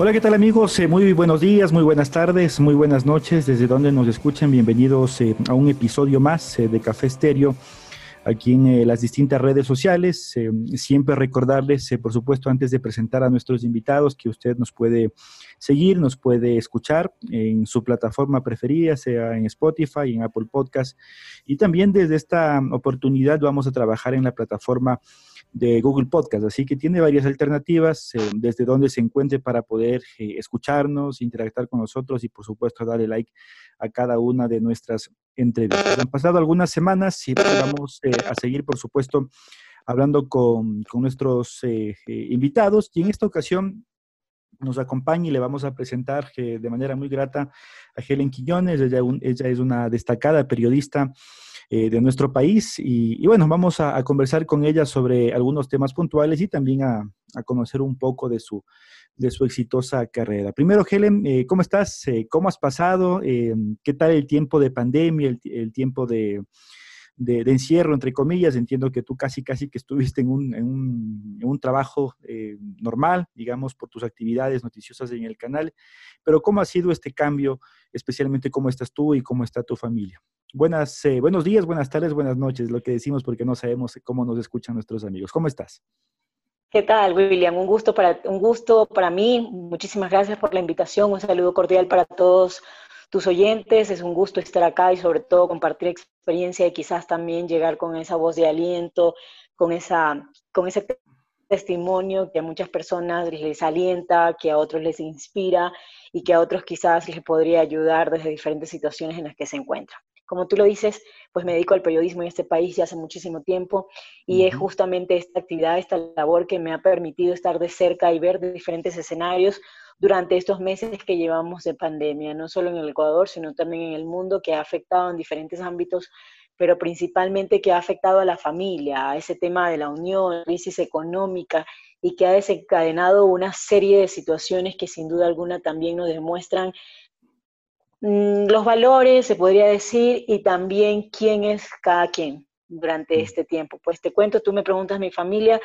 Hola, ¿qué tal amigos? Eh, muy buenos días, muy buenas tardes, muy buenas noches, desde donde nos escuchen. Bienvenidos eh, a un episodio más eh, de Café Estéreo aquí en las distintas redes sociales. siempre recordarles, por supuesto, antes de presentar a nuestros invitados, que usted nos puede seguir, nos puede escuchar en su plataforma preferida, sea en Spotify, en Apple Podcast. Y también desde esta oportunidad vamos a trabajar en la plataforma de Google Podcast. Así que tiene varias alternativas eh, desde donde se encuentre para poder eh, escucharnos, interactuar con nosotros y por supuesto darle like a cada una de nuestras entrevistas. Han pasado algunas semanas y vamos eh, a seguir, por supuesto, hablando con, con nuestros invitados y en esta ocasión nos acompaña y le vamos a presentar de manera muy grata a Helen Quiñones. Ella, ella es una destacada periodista eh, de nuestro país. Y, bueno, vamos a, conversar con ella sobre algunos temas puntuales y también a, conocer un poco de su, de su exitosa carrera. Primero, Helen, eh, ¿cómo estás? Eh, ¿Cómo has pasado? ¿Qué tal el tiempo de pandemia, el, tiempo de, de, encierro, entre comillas? Entiendo que tú casi, casi que estuviste en un, en un, en un trabajo normal, digamos, por tus actividades noticiosas en el canal, pero ¿cómo ha sido este cambio, especialmente cómo estás tú y cómo está tu familia? Buenas, eh, buenos días, buenas tardes, buenas noches, lo que decimos porque no sabemos cómo nos escuchan nuestros amigos. ¿Cómo estás? ¿Qué tal, William? Un gusto para, un gusto para mí. Muchísimas gracias por la invitación. Un saludo cordial para todos tus oyentes. Es un gusto estar acá y sobre todo compartir experiencia y quizás también llegar con esa voz de aliento, con, esa, con ese testimonio que a muchas personas les alienta, que a otros les inspira y que a otros quizás les podría ayudar desde diferentes situaciones en las que se encuentran como tú lo dices, pues me dedico al periodismo en este país ya hace muchísimo tiempo y es justamente esta actividad, esta labor que me ha permitido estar de cerca y ver de diferentes escenarios durante estos meses que llevamos de pandemia, no solo en el Ecuador, sino también en el mundo, que ha afectado en diferentes ámbitos, pero principalmente que ha afectado a la familia, a ese tema de la unión, crisis económica y que ha desencadenado una serie de situaciones que sin duda alguna también nos demuestran los valores, se podría decir, y también quién es cada quien durante mm. este tiempo. Pues te cuento, tú me preguntas mi familia,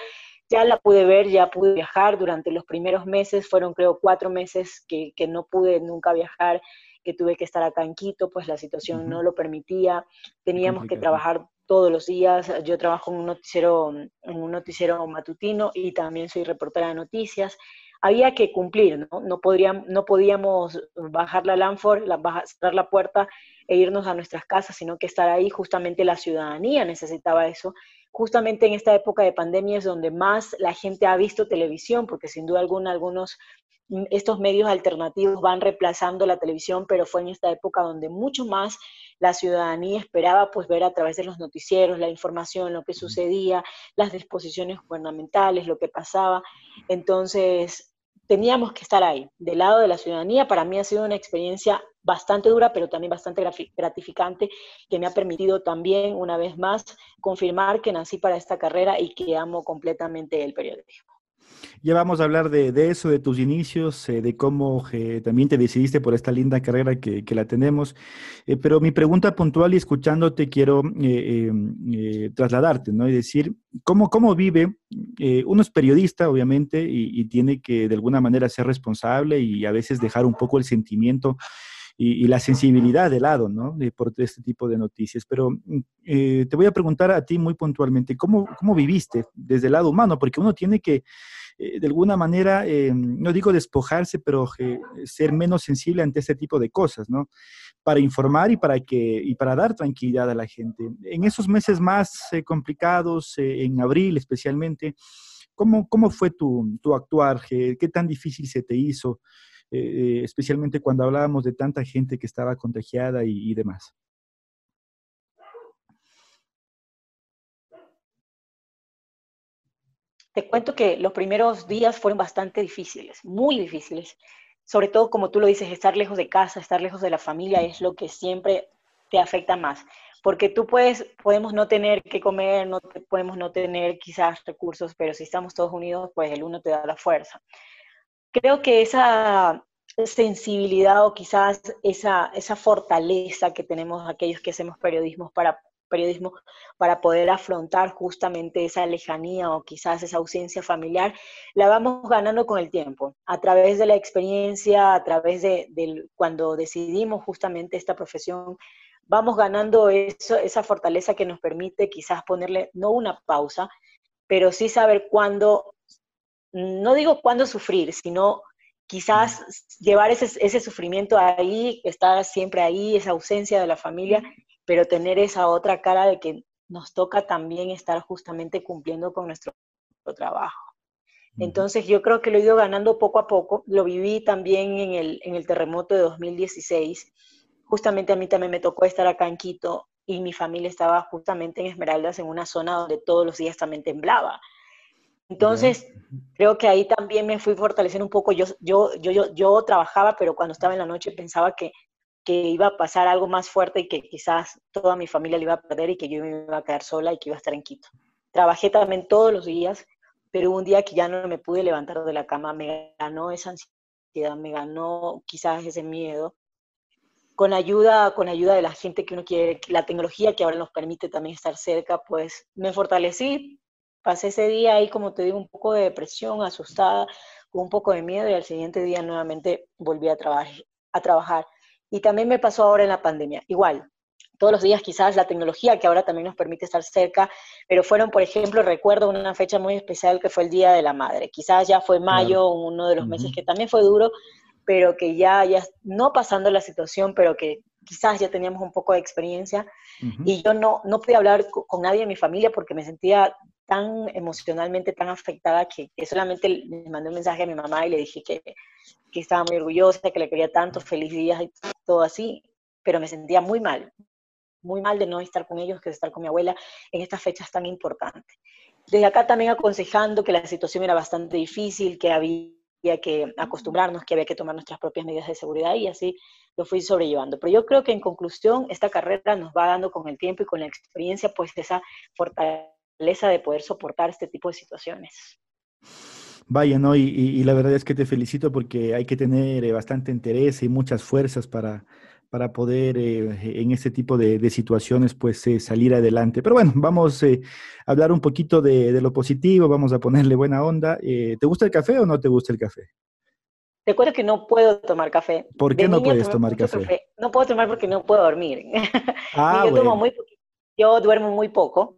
ya la pude ver, ya pude viajar durante los primeros meses, fueron creo cuatro meses que, no pude nunca viajar, que tuve que estar acá en Quito, pues la situación no lo permitía, teníamos que trabajar todos los días, yo trabajo en un noticiero, en un noticiero matutino y también soy reportera de noticias, había que cumplir, ¿no? No, podríamos, no podíamos bajar la Lanford, cerrar la puerta e irnos a nuestras casas, sino que estar ahí, justamente la ciudadanía necesitaba eso. Justamente en esta época de pandemia es donde más la gente ha visto televisión, porque sin duda alguna algunos mm, estos medios alternativos van reemplazando la televisión, pero fue en esta época donde mucho más la ciudadanía esperaba pues ver a través de los noticieros la información, lo que sucedía, las disposiciones gubernamentales, lo que pasaba. Entonces, teníamos que estar ahí, del lado de la ciudadanía. Para mí ha sido una experiencia bastante dura, pero también bastante gratificante, que me ha permitido también, una vez más, confirmar que nací para esta carrera y que amo completamente el periodismo. Ya vamos a hablar de, eso, de tus inicios, eh, de cómo eh, también te decidiste por esta linda carrera que, la tenemos. Eh, pero mi pregunta puntual y escuchándote quiero trasladarte, ¿no? Y decir, ¿cómo, cómo vive? Uno es periodista, obviamente, y, tiene que de alguna manera ser responsable y a veces dejar un poco el sentimiento y, la sensibilidad de lado, ¿no? por este tipo de noticias. Pero te voy a preguntar a ti muy puntualmente, ¿cómo, ¿cómo viviste desde el lado humano? Porque uno tiene que eh, de alguna manera, eh, no digo despojarse, pero eh, ser menos sensible ante este tipo de cosas, ¿no? Para informar y para, que, y para dar tranquilidad a la gente. En esos meses más complicados, en abril especialmente, ¿cómo, cómo fue tu, tu actuar? ¿Qué, tan difícil se te hizo? Especialmente cuando hablábamos de tanta gente que estaba contagiada y demás. Te cuento que los primeros días fueron bastante difíciles, muy difíciles. Sobre todo, como tú lo dices, estar lejos de casa, estar lejos de la familia es lo que siempre te afecta más. Porque tú puedes, podemos no tener que comer, no podemos no tener quizás recursos, pero si estamos todos unidos, pues el uno te da la fuerza. Creo que esa, sensibilidad o quizás esa, esa fortaleza que tenemos aquellos que hacemos periodismo para, periodismo para poder afrontar justamente esa lejanía o quizás esa ausencia familiar, la vamos ganando con el tiempo, a través de la experiencia, a través de, cuando decidimos justamente esta profesión, vamos ganando eso, esa fortaleza que nos permite quizás ponerle no una pausa, pero sí saber cuándo, no digo cuándo sufrir, sino quizás llevar ese, ese, sufrimiento ahí, estar siempre ahí, esa ausencia de la familia, pero tener esa otra cara de que nos toca también estar justamente cumpliendo con nuestro trabajo. Entonces yo creo que lo he ido ganando poco a poco, lo viví también en el, en el terremoto de 2016, justamente a mí también me tocó estar acá en Quito y mi familia estaba justamente en Esmeraldas, en una zona donde todos los días también temblaba. Entonces, creo que ahí también me fui fortaleciendo un poco. Yo, yo, yo, yo, yo trabajaba, pero cuando estaba en la noche pensaba que, que iba a pasar algo más fuerte y que quizás toda mi familia le iba a perder y que yo me iba a quedar sola y que iba a estar en Quito. Trabajé también todos los días, pero un día que ya no me pude levantar de la cama, me ganó esa ansiedad, me ganó quizás ese miedo. Con ayuda, con ayuda de la gente que uno quiere, la tecnología que ahora nos permite también estar cerca, pues me fortalecí, pasé ese día ahí, como te digo, un poco de depresión, asustada, con un poco de miedo y al siguiente día nuevamente volví a, a trabajar. Y también me pasó ahora en la pandemia, igual. Todos los días quizás la tecnología que ahora también nos permite estar cerca, pero fueron, por ejemplo, recuerdo una fecha muy especial que fue el Día de la Madre. Quizás ya fue mayo, uno de los meses que también fue duro, pero que ya, ya no pasando la situación, pero que quizás ya teníamos un poco de experiencia y yo no, no podía hablar con, nadie de mi familia porque me sentía tan emocionalmente tan afectada que, solamente le mandé un mensaje a mi mamá y le dije que, que, estaba muy orgullosa, que le quería tanto, feliz días y todo así, pero me sentía muy mal, muy mal de no estar con ellos que de estar con mi abuela en estas fechas tan importantes. Desde acá también aconsejando que la situación era bastante difícil, que había que acostumbrarnos, que había que tomar nuestras propias medidas de seguridad y así lo fui sobrellevando. Pero yo creo que en conclusión, esta carrera nos va dando con el tiempo y con la experiencia, pues esa fortaleza de poder soportar este tipo de situaciones. Vaya, ¿no? Y, la verdad es que te felicito porque hay que tener eh, bastante interés y muchas fuerzas para, para poder eh, en este tipo de, situaciones pues eh, salir adelante. Pero bueno, vamos a hablar un poquito de, lo positivo, vamos a ponerle buena onda. ¿Te gusta el café o no te gusta el café? Te cuento que no puedo tomar café. ¿Por qué no puedes tomar café? No puedo tomar porque no puedo dormir. Ah, yo, tomo muy yo duermo muy poco.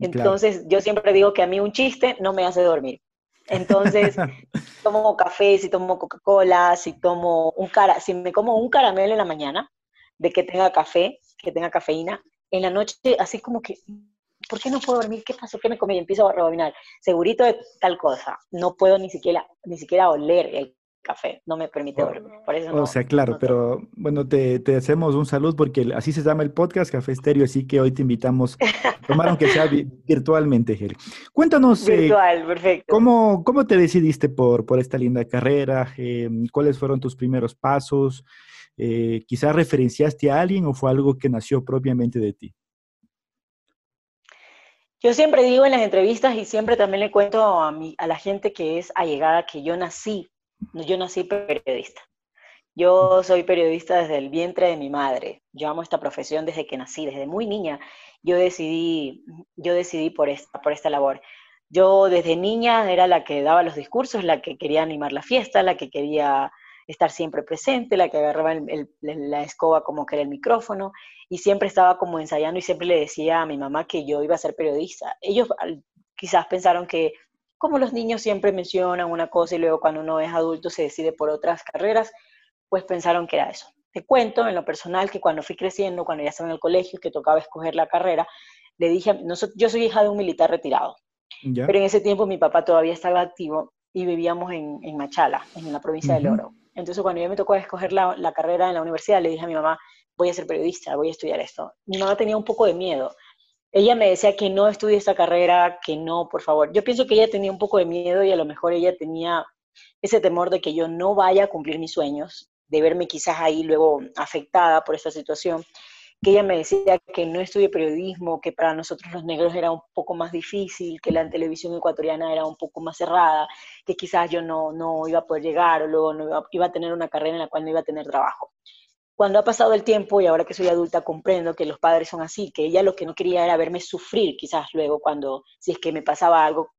Entonces, yo siempre digo que a mí un chiste no me hace dormir. Entonces, tomo café, si tomo Coca-Cola, si tomo un cara, si me como un caramelo en la mañana, de que tenga café, que tenga cafeína, en la noche así como que, ¿por qué no puedo dormir? ¿Qué pasó? ¿Qué me comí? Y empiezo a rebobinar. Segurito de tal cosa. No puedo ni siquiera, ni siquiera oler el café, no me permite dormir. Por eso o sea, claro, pero bueno, te, te, hacemos un saludo porque así se llama el podcast Café Estéreo, así que hoy te invitamos a tomar aunque sea virtualmente, Gel. Cuéntanos. Eh, Virtual, perfecto. ¿cómo, ¿Cómo te decidiste por, por esta linda carrera? Eh, ¿Cuáles fueron tus primeros pasos? Eh, ¿Quizás referenciaste a alguien o fue algo que nació propiamente de ti? Yo siempre digo en las entrevistas y siempre también le cuento a, mi, a la gente que es allegada que yo nací yo nací periodista. Yo soy periodista desde el vientre de mi madre. Yo amo esta profesión desde que nací, desde muy niña. Yo decidí, yo decidí por esta, por esta labor. Yo desde niña era la que daba los discursos, la que quería animar la fiesta, la que quería estar siempre presente, la que agarraba la escoba como que era el micrófono, y siempre estaba como ensayando y siempre le decía a mi mamá que yo iba a ser periodista. Ellos quizás pensaron que como los niños siempre mencionan una cosa y luego cuando uno es adulto se decide por otras carreras, pues pensaron que era eso. Te cuento en lo personal que cuando fui creciendo, cuando ya estaba en el colegio, que tocaba escoger la carrera, le dije, yo soy hija de un militar retirado, pero en ese tiempo mi papá todavía estaba activo y vivíamos en, Machala, en la provincia de Oro. Entonces cuando yo me tocó escoger la, la carrera en la universidad, le dije a mi mamá, voy a ser periodista, voy a estudiar esto. Mi mamá tenía un poco de miedo, ella me decía que no estudie esta carrera, que no, por favor. Yo pienso que ella tenía un poco de miedo y a lo mejor ella tenía ese temor de que yo no vaya a cumplir mis sueños, de verme quizás ahí luego afectada por esta situación. que ella me decía que no estudié periodismo, que para nosotros los negros era un poco más difícil, que la televisión ecuatoriana era un poco más cerrada, que quizás yo no, no iba a poder llegar o luego no iba, iba a tener una carrera en la cual no iba a tener trabajo. Cuando ha pasado el tiempo y ahora que soy adulta comprendo que los padres son así, que ella lo que no quería era verme sufrir quizás luego cuando, si es que me pasaba algo,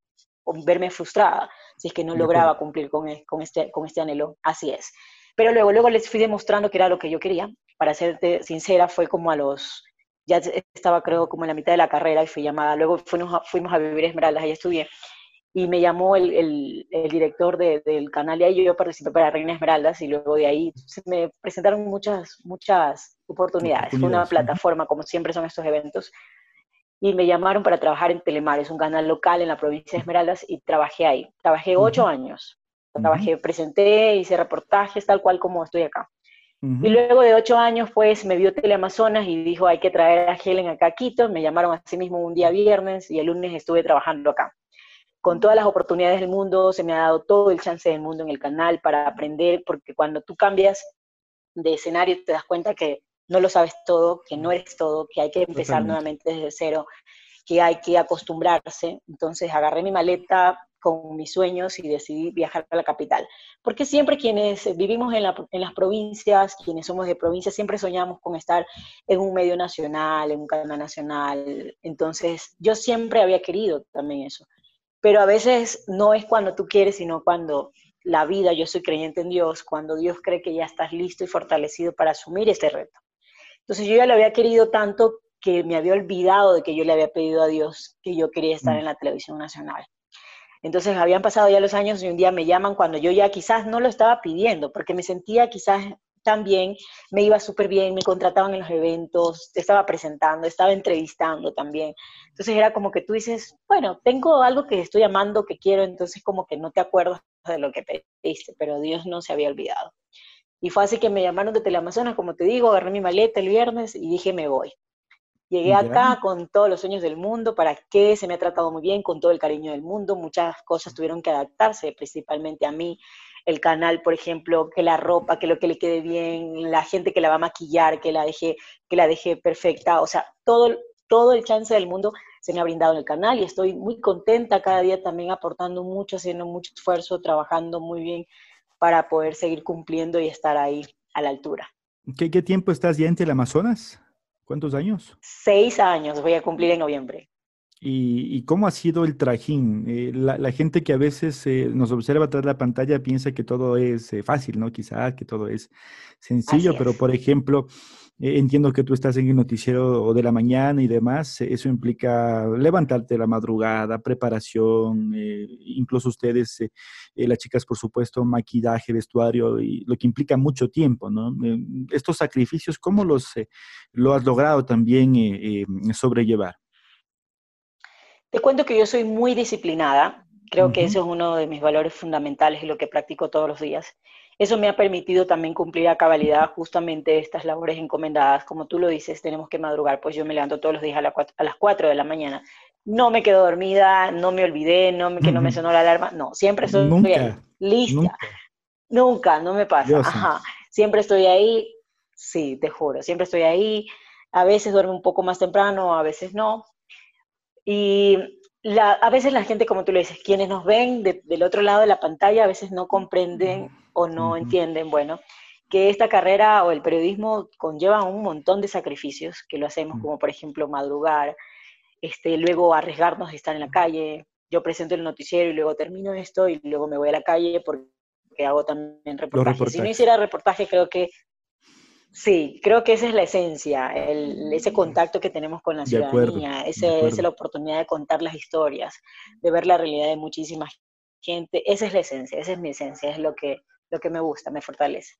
o verme frustrada, si es que no lograba cumplir con, con, este, con este anhelo. Así es. Pero luego, luego les fui demostrando que era lo que yo quería. Para serte sincera, fue como a los, ya estaba creo como en la mitad de la carrera y fui llamada. Luego fuimos a, fuimos a vivir Esmeraldas, ahí estudié. Y me llamó el, el, el director de, del canal y ahí yo participé para Reina Esmeraldas y luego de ahí se me presentaron muchas, muchas oportunidades. Fue una plataforma, como siempre son estos eventos. Y me llamaron para trabajar en Telemar, es un canal local en la provincia de Esmeraldas y trabajé ahí. Trabajé ocho años Trabajé, presenté, hice reportajes, tal cual como estoy acá. Y luego de ocho años, pues, me vio Teleamazonas y dijo, hay que traer a Helen acá a Quito. Me llamaron así mismo un día viernes y el lunes estuve trabajando acá. Con todas las oportunidades del mundo, se me ha dado todo el chance del mundo en el canal para aprender, porque cuando tú cambias de escenario te das cuenta que no lo sabes todo, que no eres todo, que hay que empezar nuevamente desde cero, que hay que acostumbrarse. Entonces agarré mi maleta, con mis sueños y decidí viajar a la capital. Porque siempre quienes vivimos en, las provincias, quienes somos de provincia, siempre soñamos con estar en un medio nacional, en un canal nacional. Entonces, yo siempre había querido también eso. Pero a veces no es cuando tú quieres, sino cuando la vida, yo soy creyente en Dios, cuando Dios cree que ya estás listo y fortalecido para asumir este reto. Entonces yo ya lo había querido tanto que me había olvidado de que yo le había pedido a Dios que yo quería estar mm. en la televisión nacional. Entonces habían pasado ya los años y un día me llaman cuando yo ya quizás no lo estaba pidiendo, porque me sentía quizás tan bien, me iba súper bien, me contrataban en los eventos, estaba presentando, estaba entrevistando también. Entonces era como que tú dices, bueno, tengo algo que estoy amando, que quiero, entonces como que no te acuerdas de lo que pediste, pero Dios no se había olvidado. Y fue así que me llamaron de Teleamazonas, como te digo, agarré mi maleta el viernes y dije, me voy. Llegué acá con todos los sueños del mundo, para qué, se me ha tratado muy bien, con todo el cariño del mundo, muchas cosas tuvieron que adaptarse, principalmente a mí, el canal, por ejemplo, que la ropa, que lo que le quede bien, la gente que la va a maquillar, que la deje, que la deje perfecta, o sea, todo, todo el chance del mundo se me ha brindado en el canal y estoy muy contenta cada día también aportando mucho, haciendo mucho esfuerzo, trabajando muy bien para poder seguir cumpliendo y estar ahí a la altura. ¿Qué, qué tiempo estás ya en el Amazonas? ¿Cuántos años? Seis años, voy a cumplir en noviembre. ¿Y, cómo ha sido el trajín? Eh, la, gente que a veces eh, nos observa tras la pantalla piensa que todo es eh, fácil, ¿no? Quizás que todo es sencillo, pero por ejemplo, entiendo que tú estás en el noticiero de la mañana y demás, eso implica levantarte la madrugada, preparación, incluso ustedes, las chicas, por supuesto, maquillaje, vestuario, y lo que implica mucho tiempo, ¿no? estos sacrificios, ¿cómo los lo has logrado también sobrellevar? Te cuento que yo soy muy disciplinada, creo que eso es uno de mis valores fundamentales y lo que practico todos los días. Eso me ha permitido también cumplir a cabalidad justamente estas labores encomendadas. Como tú lo dices, tenemos que madrugar, pues yo me levanto todos los días a, las 4 de la mañana. No me quedo dormida, no me olvidé, no me, que no me sonó la alarma. No, siempre estoy nunca, lista. Nunca. no me pasa. Siempre estoy ahí, sí, te juro, siempre estoy ahí. A veces duermo un poco más temprano, a veces no, y a veces la gente, como tú lo dices, quienes nos ven del otro lado de la pantalla, a veces no comprenden o no entienden, bueno, que esta carrera o el periodismo conlleva un montón de sacrificios que lo hacemos, como por ejemplo madrugar, este, luego arriesgarnos de estar en la calle. Yo presento el noticiero y luego termino esto y luego me voy a la calle porque hago también reportajes. Si no hiciera reportaje, creo que Sí, creo que esa es la esencia, ese contacto que tenemos con la ciudadanía, esa es la oportunidad de contar las historias, de ver la realidad de muchísima gente. Esa es la esencia, esa es mi esencia, es lo que, lo que me gusta, me fortalece.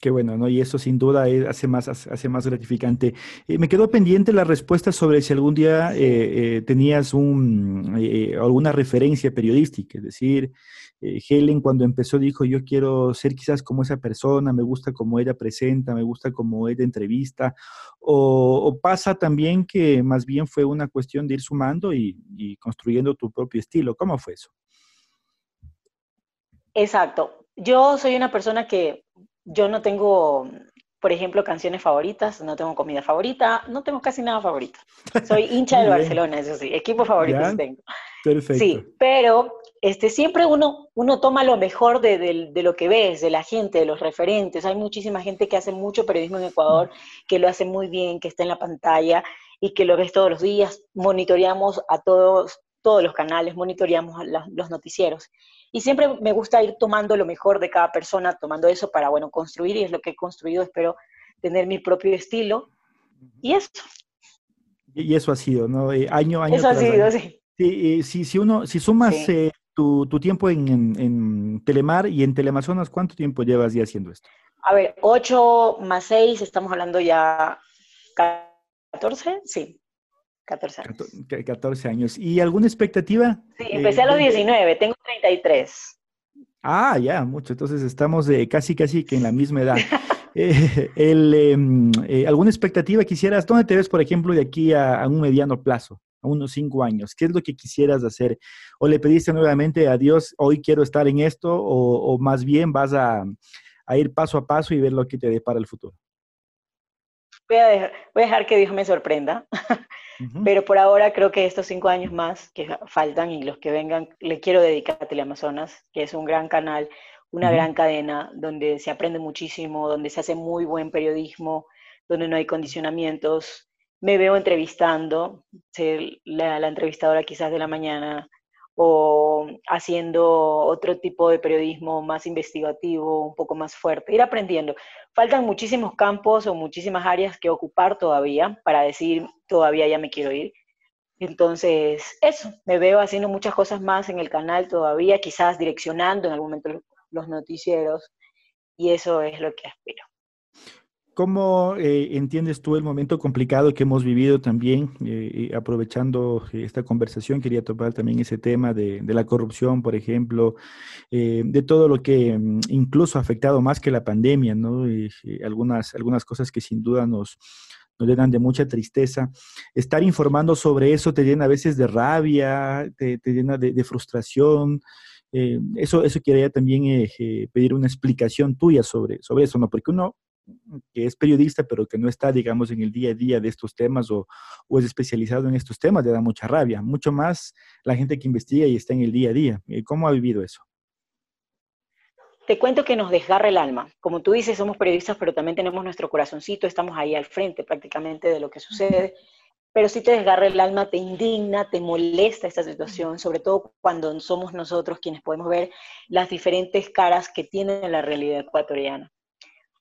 Qué bueno, ¿no? Y eso sin duda eh, hace más, hace más gratificante. Eh, me quedó pendiente la respuesta sobre si algún día eh, tenías un, alguna referencia periodística, es decir, Helen cuando empezó dijo, yo quiero ser quizás como esa persona, me gusta como ella presenta, me gusta como ella entrevista, o, pasa también que más bien fue una cuestión de ir sumando y construyendo tu propio estilo. ¿Cómo fue eso? Exacto. Yo soy una persona que yo no tengo por ejemplo, canciones favoritas, no tengo comida favorita, no tengo casi nada favorito. Soy hincha del Barcelona, eso sí, equipo favorito tengo. Perfecto. Sí, pero este, siempre uno, uno toma lo mejor de, de, lo que ves, de la gente, de los referentes. Hay muchísima gente que hace mucho periodismo en Ecuador, que lo hace muy bien, que está en la pantalla y que lo ves todos los días. Monitoreamos a todos, todos los canales, monitoreamos los noticieros. Y siempre me gusta ir tomando lo mejor de cada persona, tomando eso para, bueno, construir, y es lo que he construido, espero tener mi propio estilo. Y eso. Y eso ha sido, ¿no? Eh, año, año. Eso ha sido, sí. Sí, si, si, uno, si sumas eh, tu, tu, tiempo en, en, Telemar y en Telemazonas, ¿cuánto tiempo llevas ya haciendo esto? A ver, 8 más 6, estamos hablando ya 14, sí, 14 años. 14 años. ¿Y alguna expectativa? Sí, empecé a los 19, tengo 33. Ah, ya, mucho. Entonces estamos de casi, casi que en la misma edad. Eh, el, em, eh, ¿Alguna expectativa quisieras? ¿Dónde te ves, por ejemplo, de aquí a, un mediano plazo, a unos cinco años? ¿Qué es lo que quisieras hacer? ¿O le pediste nuevamente a Dios, hoy quiero estar en esto? ¿O, más bien vas a, a, ir paso a paso y ver lo que te depara el futuro? Voy a, dejar, voy a dejar que Dios me sorprenda. Pero por ahora creo que estos cinco años más que faltan y los que vengan, le quiero dedicar a Teleamazonas, que es un gran canal, una gran cadena donde se aprende muchísimo, donde se hace muy buen periodismo, donde no hay condicionamientos. Me veo entrevistando, ser la, la entrevistadora quizás de la mañana, o haciendo otro tipo de periodismo más investigativo, un poco más fuerte, ir aprendiendo. Faltan muchísimos campos o muchísimas áreas que ocupar todavía para decir, todavía ya me quiero ir. Entonces, eso, me veo haciendo muchas cosas más en el canal todavía, quizás direccionando en algún momento los noticieros, y eso es lo que aspiro. ¿Cómo eh, entiendes tú el momento complicado que hemos vivido también? Eh, aprovechando esta conversación, quería topar también ese tema de, la corrupción, por ejemplo, eh, de todo lo que mm, incluso ha afectado más que la pandemia, ¿no? algunas, algunas cosas que sin duda nos, nos llenan de mucha tristeza. Estar informando sobre eso te llena a veces de rabia, te, llena de, frustración. eso, eso quería también pedir una explicación tuya sobre, sobre eso, ¿no? Porque uno que es periodista, pero que no está, digamos, en el día a día de estos temas o, es especializado en estos temas, le da mucha rabia. Mucho más la gente que investiga y está en el día a día. Eh, ¿Cómo ha vivido eso? Te cuento que nos desgarra el alma. Como tú dices, somos periodistas, pero también tenemos nuestro corazoncito, estamos ahí al frente prácticamente de lo que sucede. Pero si te desgarra el alma, te indigna, te molesta esta situación, sobre todo cuando somos nosotros quienes podemos ver las diferentes caras que tiene la realidad ecuatoriana.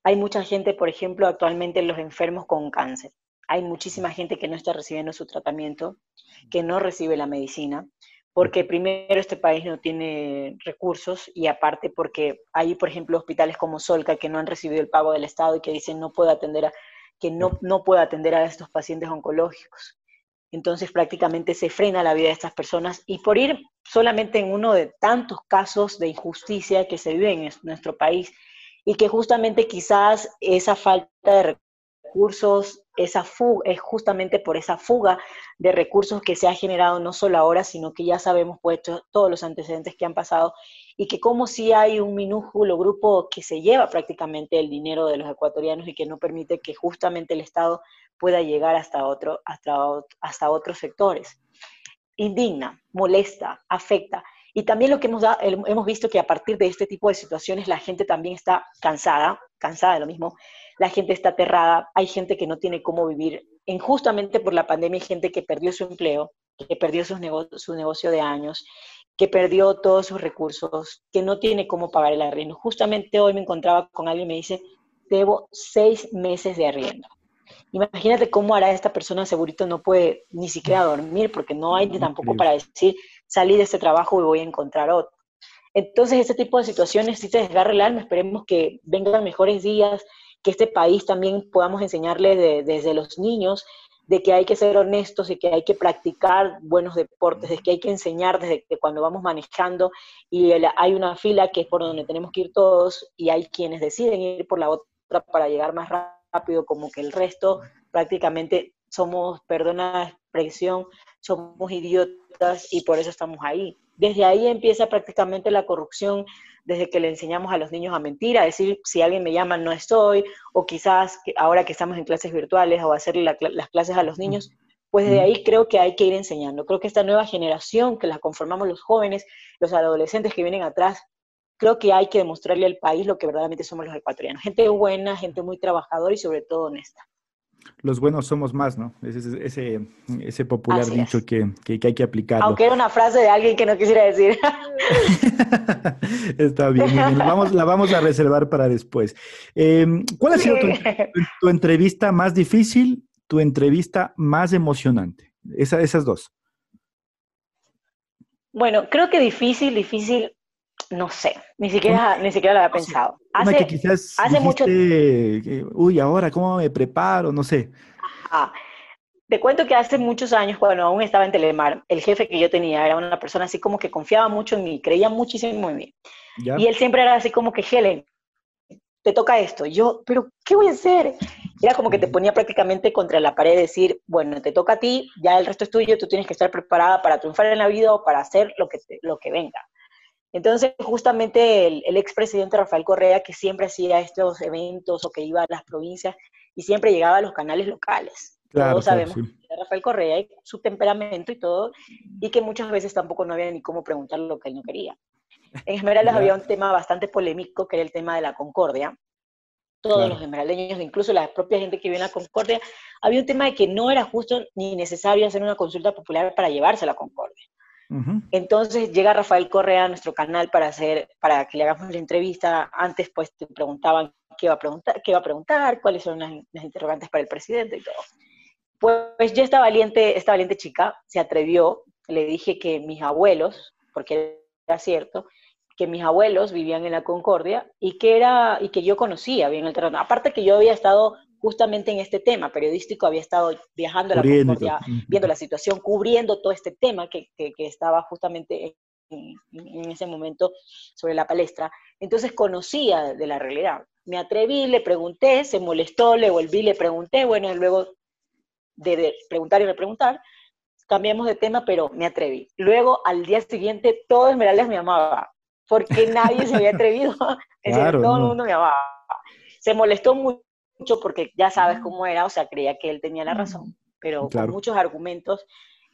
Hay mucha gente, por ejemplo, actualmente los enfermos con cáncer. Hay muchísima gente que no está recibiendo su tratamiento, que no recibe la medicina, porque primero este país no tiene recursos y aparte porque hay, por ejemplo, hospitales como Solca que no han recibido el pago del Estado y que dicen no puede atender a, que no, no puede atender a estos pacientes oncológicos. Entonces prácticamente se frena la vida de estas personas y por ir solamente en uno de tantos casos de injusticia que se vive en nuestro país, y que justamente quizás esa falta de recursos, esa fuga, es justamente por esa fuga de recursos que se ha generado no solo ahora, sino que ya sabemos pues todos los antecedentes que han pasado y que como si hay un minúsculo grupo que se lleva prácticamente el dinero de los ecuatorianos y que no permite que justamente el Estado pueda llegar hasta, otro, hasta, hasta otros sectores. Indigna, molesta, afecta. Y también lo que hemos, hemos visto que a partir de este tipo de situaciones la gente también está cansada, cansada de lo mismo, la gente está aterrada, hay gente que no tiene cómo vivir. Injustamente por la pandemia hay gente que perdió su empleo, que perdió su negocio de años, que perdió todos sus recursos, que no tiene cómo pagar el arriendo. Justamente hoy me encontraba con alguien y me dice, debo seis meses de arriendo. Imagínate cómo hará esta persona, segurito no puede ni siquiera dormir porque no hay tampoco para decir, salí de este trabajo y voy a encontrar otro. Entonces, este tipo de situaciones sí te desgarra el alma. Esperemos que vengan mejores días, que este país también podamos enseñarle desde los niños de que hay que ser honestos y que hay que practicar buenos deportes, de que hay que enseñar desde que cuando vamos manejando y hay una fila que es por donde tenemos que ir todos y hay quienes deciden ir por la otra para llegar más rápido, como que el resto prácticamente somos, perdona la expresión, somos idiotas y por eso estamos ahí. Desde ahí empieza prácticamente la corrupción, desde que le enseñamos a los niños a mentir, a decir si alguien me llama no estoy, o quizás ahora que estamos en clases virtuales o hacerle las clases a los niños, pues de ahí creo que hay que ir enseñando. Creo que esta nueva generación que la conformamos los jóvenes, los adolescentes que vienen atrás, creo que hay que demostrarle al país lo que verdaderamente somos los ecuatorianos. Gente buena, gente muy trabajadora y sobre todo honesta. Los buenos somos más, ¿no? Ese, ese, ese popular dicho que, que, hay que aplicar. Aunque era una frase de alguien que no quisiera decir. Está bien, La, vamos, la vamos a reservar para después. Em, ¿Cuál ha sido tu, entrevista más difícil, tu entrevista más emocionante? esas dos. Bueno, creo que difícil, difícil, no sé, ni siquiera, ni siquiera lo había pensado. Hace, que quizás hace mucho uy, ahora cómo me preparo, no sé. Te cuento que hace muchos años, cuando aún estaba en Telemar, el jefe que yo tenía era una persona así como que confiaba mucho en mí, creía muchísimo en mí. Y él siempre era así como que, Helen, te toca esto. Yo, pero ¿qué voy a hacer? Era como que te ponía prácticamente contra la pared, decir, bueno, te toca a ti, ya el resto es tuyo, tú tienes que estar preparada para triunfar en la vida o para hacer lo que, lo que venga. Entonces, justamente el, el expresidente Rafael Correa, que siempre hacía estos eventos o que iba a las provincias y siempre llegaba a los canales locales. Todos sabemos que Rafael Correa y su temperamento y todo, y que muchas veces tampoco no había ni cómo preguntar lo que él no quería. En Esmeraldas había un tema bastante polémico, que era el tema de la concordia. Todos los esmeraldeños, incluso la propia gente que vive en la concordia, había un tema de que no era justo ni necesario hacer una consulta popular para llevarse a la concordia. Entonces llega Rafael Correa a nuestro canal para hacer, para que le hagamos la entrevista. Antes pues te preguntaban qué iba a preguntar, qué iba a preguntar, cuáles son las, interrogantes para el presidente y todo. Pues yo esta valiente, esta valiente chica se atrevió, le dije que mis abuelos, porque era cierto, que mis abuelos vivían en la Concordia y que era y que yo conocía bien el terreno. Aparte que yo había estado justamente en este tema periodístico, había estado viajando a la Concordia, viendo la situación, cubriendo todo este tema que, que, estaba justamente en, en, ese momento sobre la palestra. Entonces conocía de la realidad. Me atreví, le pregunté, se molestó, le volví, le pregunté, bueno, luego de, preguntar y repreguntar, cambiamos de tema, pero me atreví. Luego, al día siguiente, todo Esmeraldas me amaba, porque nadie se había atrevido. Claro, todo el mundo me amaba. Se molestó mucho mucho porque ya sabes cómo era, o sea, creía que él tenía la razón, pero con muchos argumentos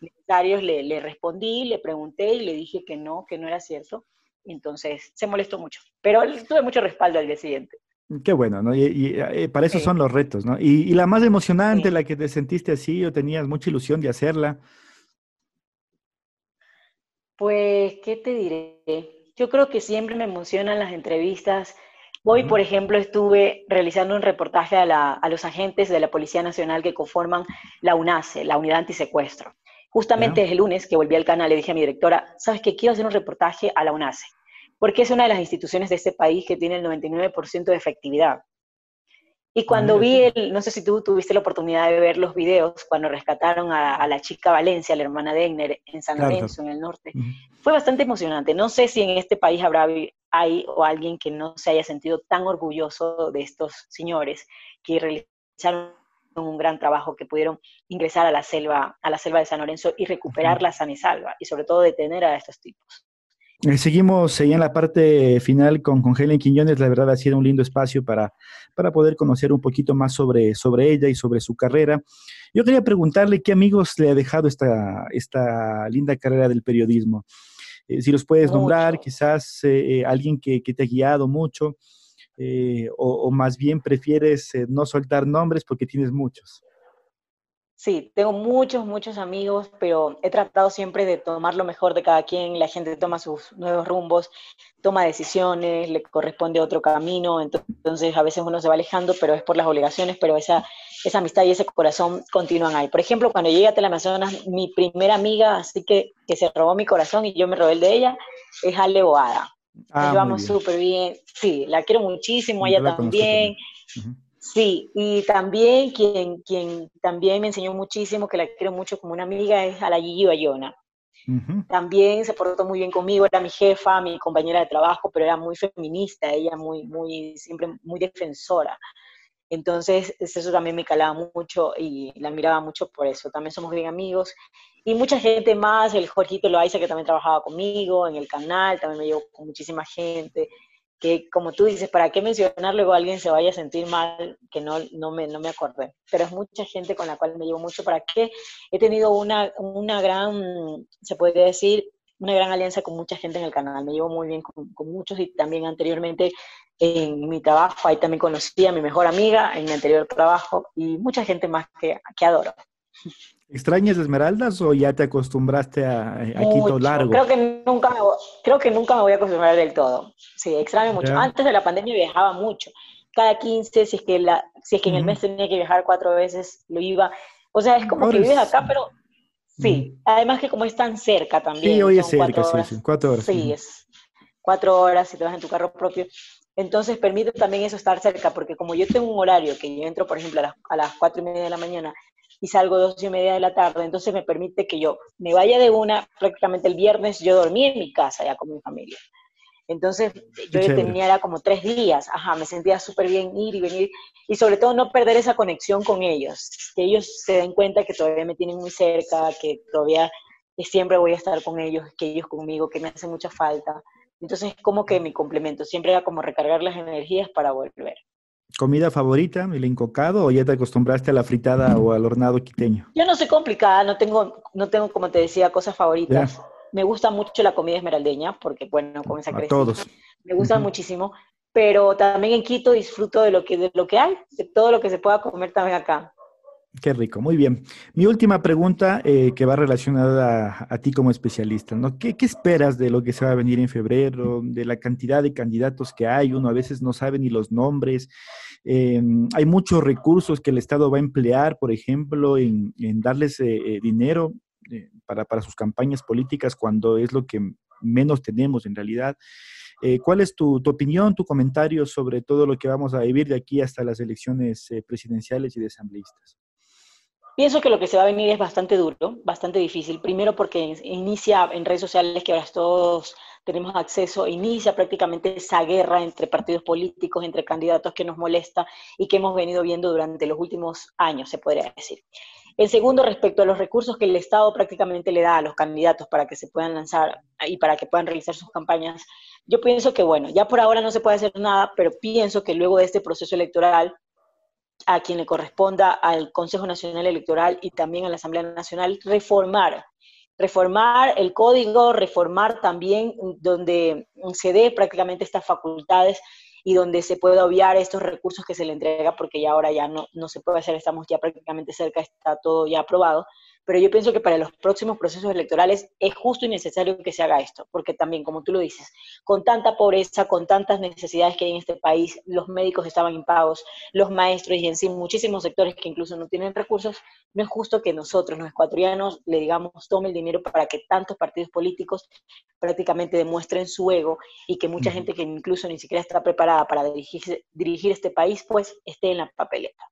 necesarios le, le, respondí, le pregunté y le dije que no, que no era cierto. Entonces se molestó mucho, pero tuve mucho respaldo al día siguiente. Qué bueno, ¿no? Y, eh, para eso son los retos, ¿no? Y, la más emocionante, la que te sentiste así o tenías mucha ilusión de hacerla. Pues, ¿qué te diré? Yo creo que siempre me emocionan las entrevistas Hoy, por ejemplo, estuve realizando un reportaje a, los agentes de la Policía Nacional que conforman la UNACE, la Unidad Antisecuestro. Justamente el lunes que volví al canal le dije a mi directora, ¿sabes qué? Quiero hacer un reportaje a la UNACE, porque es una de las instituciones de este país que tiene el 99% de efectividad. Y cuando vi el, no sé si tú tuviste la oportunidad de ver los videos, cuando rescataron a, la chica Valencia, la hermana de Egner, en San Lorenzo, en el norte, fue bastante emocionante. No sé si en este país habrá hay o alguien que no se haya sentido tan orgulloso de estos señores que realizaron un gran trabajo, que pudieron ingresar a la selva, a la selva de San Lorenzo y recuperar la sana y salva, y sobre todo detener a estos tipos. Eh, seguimos en la parte final con, con Helen Quiñones. La verdad ha sido un lindo espacio para, para poder conocer un poquito más sobre, sobre ella y sobre su carrera. Yo quería preguntarle qué amigos le ha dejado esta, esta linda carrera del periodismo. Eh, si los puedes nombrar, quizás eh, alguien que, que, te ha guiado mucho, o, o, más bien prefieres no soltar nombres porque tienes muchos. Sí, tengo muchos, muchos amigos, pero he tratado siempre de tomar lo mejor de cada quien. La gente toma sus nuevos rumbos, toma decisiones, le corresponde otro camino, entonces a veces uno se va alejando, pero es por las obligaciones, pero esa, esa amistad y ese corazón continúan ahí. Por ejemplo, cuando llegué a Teleamazonas, mi primera amiga, así que, que se robó mi corazón y yo me robé el de ella, es Ale Boada. Ah, Nos llevamos súper bien. Sí, la quiero muchísimo, ella también. Sí, y también quien, quien también me enseñó muchísimo, que la quiero mucho como una amiga, es a la Gigi Bayona. También se portó muy bien conmigo, era mi jefa, mi compañera de trabajo, pero era muy feminista, ella muy, muy, siempre muy defensora. Entonces, eso también me calaba mucho y la admiraba mucho por eso. También somos bien amigos. Y mucha gente más, el Jorgito Loaiza, que también trabajaba conmigo en el canal, también me llevo con muchísima gente que como tú dices, ¿para qué mencionar luego alguien se vaya a sentir mal que no, no, me, no me acordé? Pero es mucha gente con la cual me llevo mucho. ¿Para qué? He tenido una, una gran, se podría decir, una gran alianza con mucha gente en el canal. Me llevo muy bien con, con, muchos y también anteriormente en mi trabajo, ahí también conocí a mi mejor amiga en mi anterior trabajo y mucha gente más que, que adoro. ¿Extrañas Esmeraldas o ya te acostumbraste a, a Quito largo? Creo que, nunca me, creo que nunca me voy a acostumbrar del todo. Sí, extraño mucho. Antes de la pandemia viajaba mucho. Cada 15, si es que, la, si es que en el mes tenía que viajar cuatro veces, lo iba. O sea, es como que vives acá, pero sí. Además que como es tan cerca también. Sí, hoy es cerca, sí, sí, cuatro horas. Sí, es cuatro horas si te vas en tu carro propio. Entonces permite también eso estar cerca, porque como yo tengo un horario que yo entro, por ejemplo, a las, a las cuatro y media de la mañana y salgo dos y media de la tarde, entonces me permite que yo me vaya de una, prácticamente el viernes yo dormí en mi casa ya con mi familia. Entonces yo tenía era como tres días, ajá, me sentía súper bien ir y venir y sobre todo no perder esa conexión con ellos, que ellos se den cuenta que todavía me tienen muy cerca, que todavía siempre voy a estar con ellos, que ellos conmigo, que me hace mucha falta. Entonces como que mi complemento siempre era como recargar las energías para volver. ¿Comida favorita, el encocado, o ya te acostumbraste a la fritada o al hornado quiteño? Yo no soy complicada, no tengo, no tengo como te decía, cosas favoritas. Me gusta mucho la comida esmeraldeña, porque bueno, con esa a todos. Me gusta muchísimo, pero también en Quito disfruto de lo, que, de lo que hay, de todo lo que se pueda comer también acá. Qué rico, muy bien. Mi última pregunta eh, que va relacionada a, ti como especialista, ¿no? ¿Qué, ¿Qué, esperas de lo que se va a venir en febrero, de la cantidad de candidatos que hay? Uno a veces no sabe ni los nombres. Eh, hay muchos recursos que el Estado va a emplear, por ejemplo, en, darles eh, dinero para, para, sus campañas políticas cuando es lo que menos tenemos en realidad. ¿Cuál es tu, opinión, tu comentario sobre todo lo que vamos a vivir de aquí hasta las elecciones presidenciales y de asambleístas? Pienso que lo que se va a venir es bastante duro, bastante difícil. Primero porque inicia en redes sociales que ahora todos tenemos acceso, inicia prácticamente esa guerra entre partidos políticos, entre candidatos que nos molesta y que hemos venido viendo durante los últimos años, se podría decir. El segundo, respecto a los recursos que el Estado prácticamente le da a los candidatos para que se puedan lanzar y para que puedan realizar sus campañas, yo pienso que, bueno, ya por ahora no se puede hacer nada, pero pienso que luego de este proceso electoral a quien le corresponda al Consejo Nacional Electoral y también a la Asamblea Nacional reformar, reformar el código, reformar también donde se dé prácticamente estas facultades y donde se pueda obviar estos recursos que se le entrega, porque ya ahora ya no, no se puede hacer, estamos ya prácticamente cerca, está todo ya aprobado, pero yo pienso que para los próximos procesos electorales es justo y necesario que se haga esto, porque también, como tú lo dices, con tanta pobreza, con tantas necesidades que hay en este país, los médicos estaban impagos, los maestros y en sí muchísimos sectores que incluso no tienen recursos, no es justo que nosotros, los ecuatorianos, le digamos, tome el dinero para que tantos partidos políticos prácticamente demuestren su ego y que mucha gente que incluso ni siquiera está preparada para dirigir, dirigir este país, pues esté en la papeleta.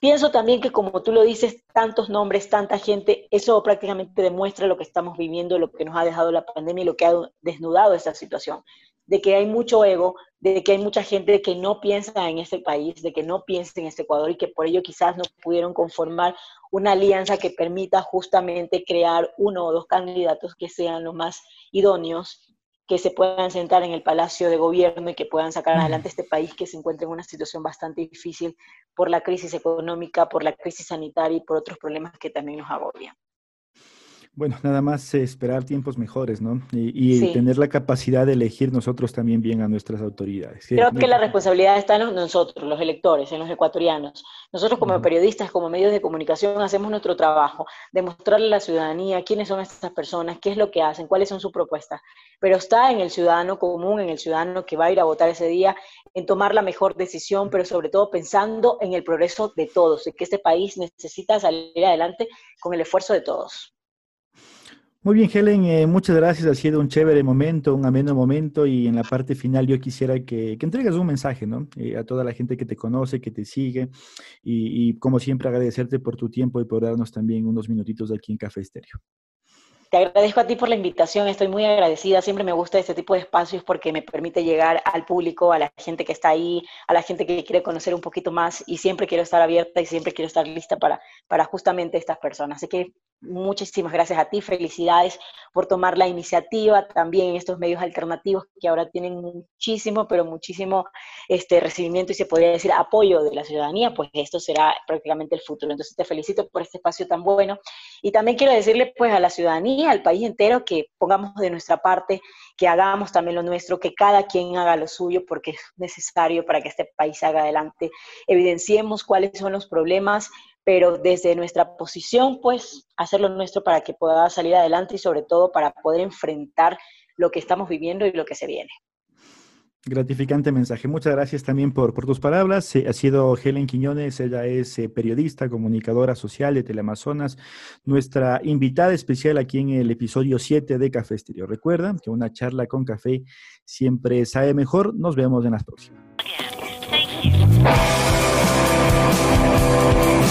Pienso también que como tú lo dices, tantos nombres, tanta gente, eso prácticamente demuestra lo que estamos viviendo, lo que nos ha dejado la pandemia y lo que ha desnudado esta situación, de que hay mucho ego, de que hay mucha gente que no piensa en este país, de que no piensa en este Ecuador y que por ello quizás no pudieron conformar una alianza que permita justamente crear uno o dos candidatos que sean los más idóneos que se puedan sentar en el Palacio de Gobierno y que puedan sacar adelante este país que se encuentra en una situación bastante difícil por la crisis económica, por la crisis sanitaria y por otros problemas que también nos agobian. Bueno, nada más esperar tiempos mejores, ¿no? Y, tener la capacidad de elegir nosotros también bien a nuestras autoridades. Creo que la responsabilidad está en nosotros, los electores, en los ecuatorianos. Nosotros como periodistas, como medios de comunicación, hacemos nuestro trabajo, demostrarle a la ciudadanía quiénes son estas personas, qué es lo que hacen, cuáles son sus propuestas. Pero está en el ciudadano común, en el ciudadano que va a ir a votar ese día, en tomar la mejor decisión, pero sobre todo pensando en el progreso de todos, y que este país necesita salir adelante con el esfuerzo de todos. Muy bien, Helen, eh, muchas gracias. Ha sido un chévere momento, un ameno momento y en la parte final yo quisiera que, que entregues un mensaje ¿no? Eh, a toda la gente que te conoce, que te sigue y, y, como siempre agradecerte por tu tiempo y por darnos también unos minutitos aquí en Café Estéreo. te agradezco a ti por la invitación, estoy muy agradecida, siempre me gusta este tipo de espacios porque me permite llegar al público, a la gente que está ahí, a la gente que quiere conocer un poquito más y siempre quiero estar abierta y siempre quiero estar lista para, para justamente estas personas. Así que muchísimas gracias a ti, felicidades por tomar la iniciativa también en estos medios alternativos que ahora tienen muchísimo, pero muchísimo este recibimiento y se podría decir apoyo de la ciudadanía, pues esto será prácticamente el futuro. Entonces te felicito por este espacio tan bueno y también quiero decirle pues a la ciudadanía, al país entero, que pongamos de nuestra parte, que hagamos también lo nuestro, que cada quien haga lo suyo porque es necesario para que este país haga adelante. Evidenciemos cuáles son los problemas, pero desde nuestra posición, pues, hacerlo nuestro para que pueda salir adelante y sobre todo para poder enfrentar lo que estamos viviendo y lo que se viene. Gratificante mensaje. Muchas gracias también por, por tus palabras. ha sido Helen Quiñones, ella es eh, periodista, comunicadora social de Teleamazonas, nuestra invitada especial aquí en el episodio 7 de Café Estéreo. Recuerda que una charla con café siempre sabe mejor. Nos vemos en las próximas.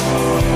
Oh.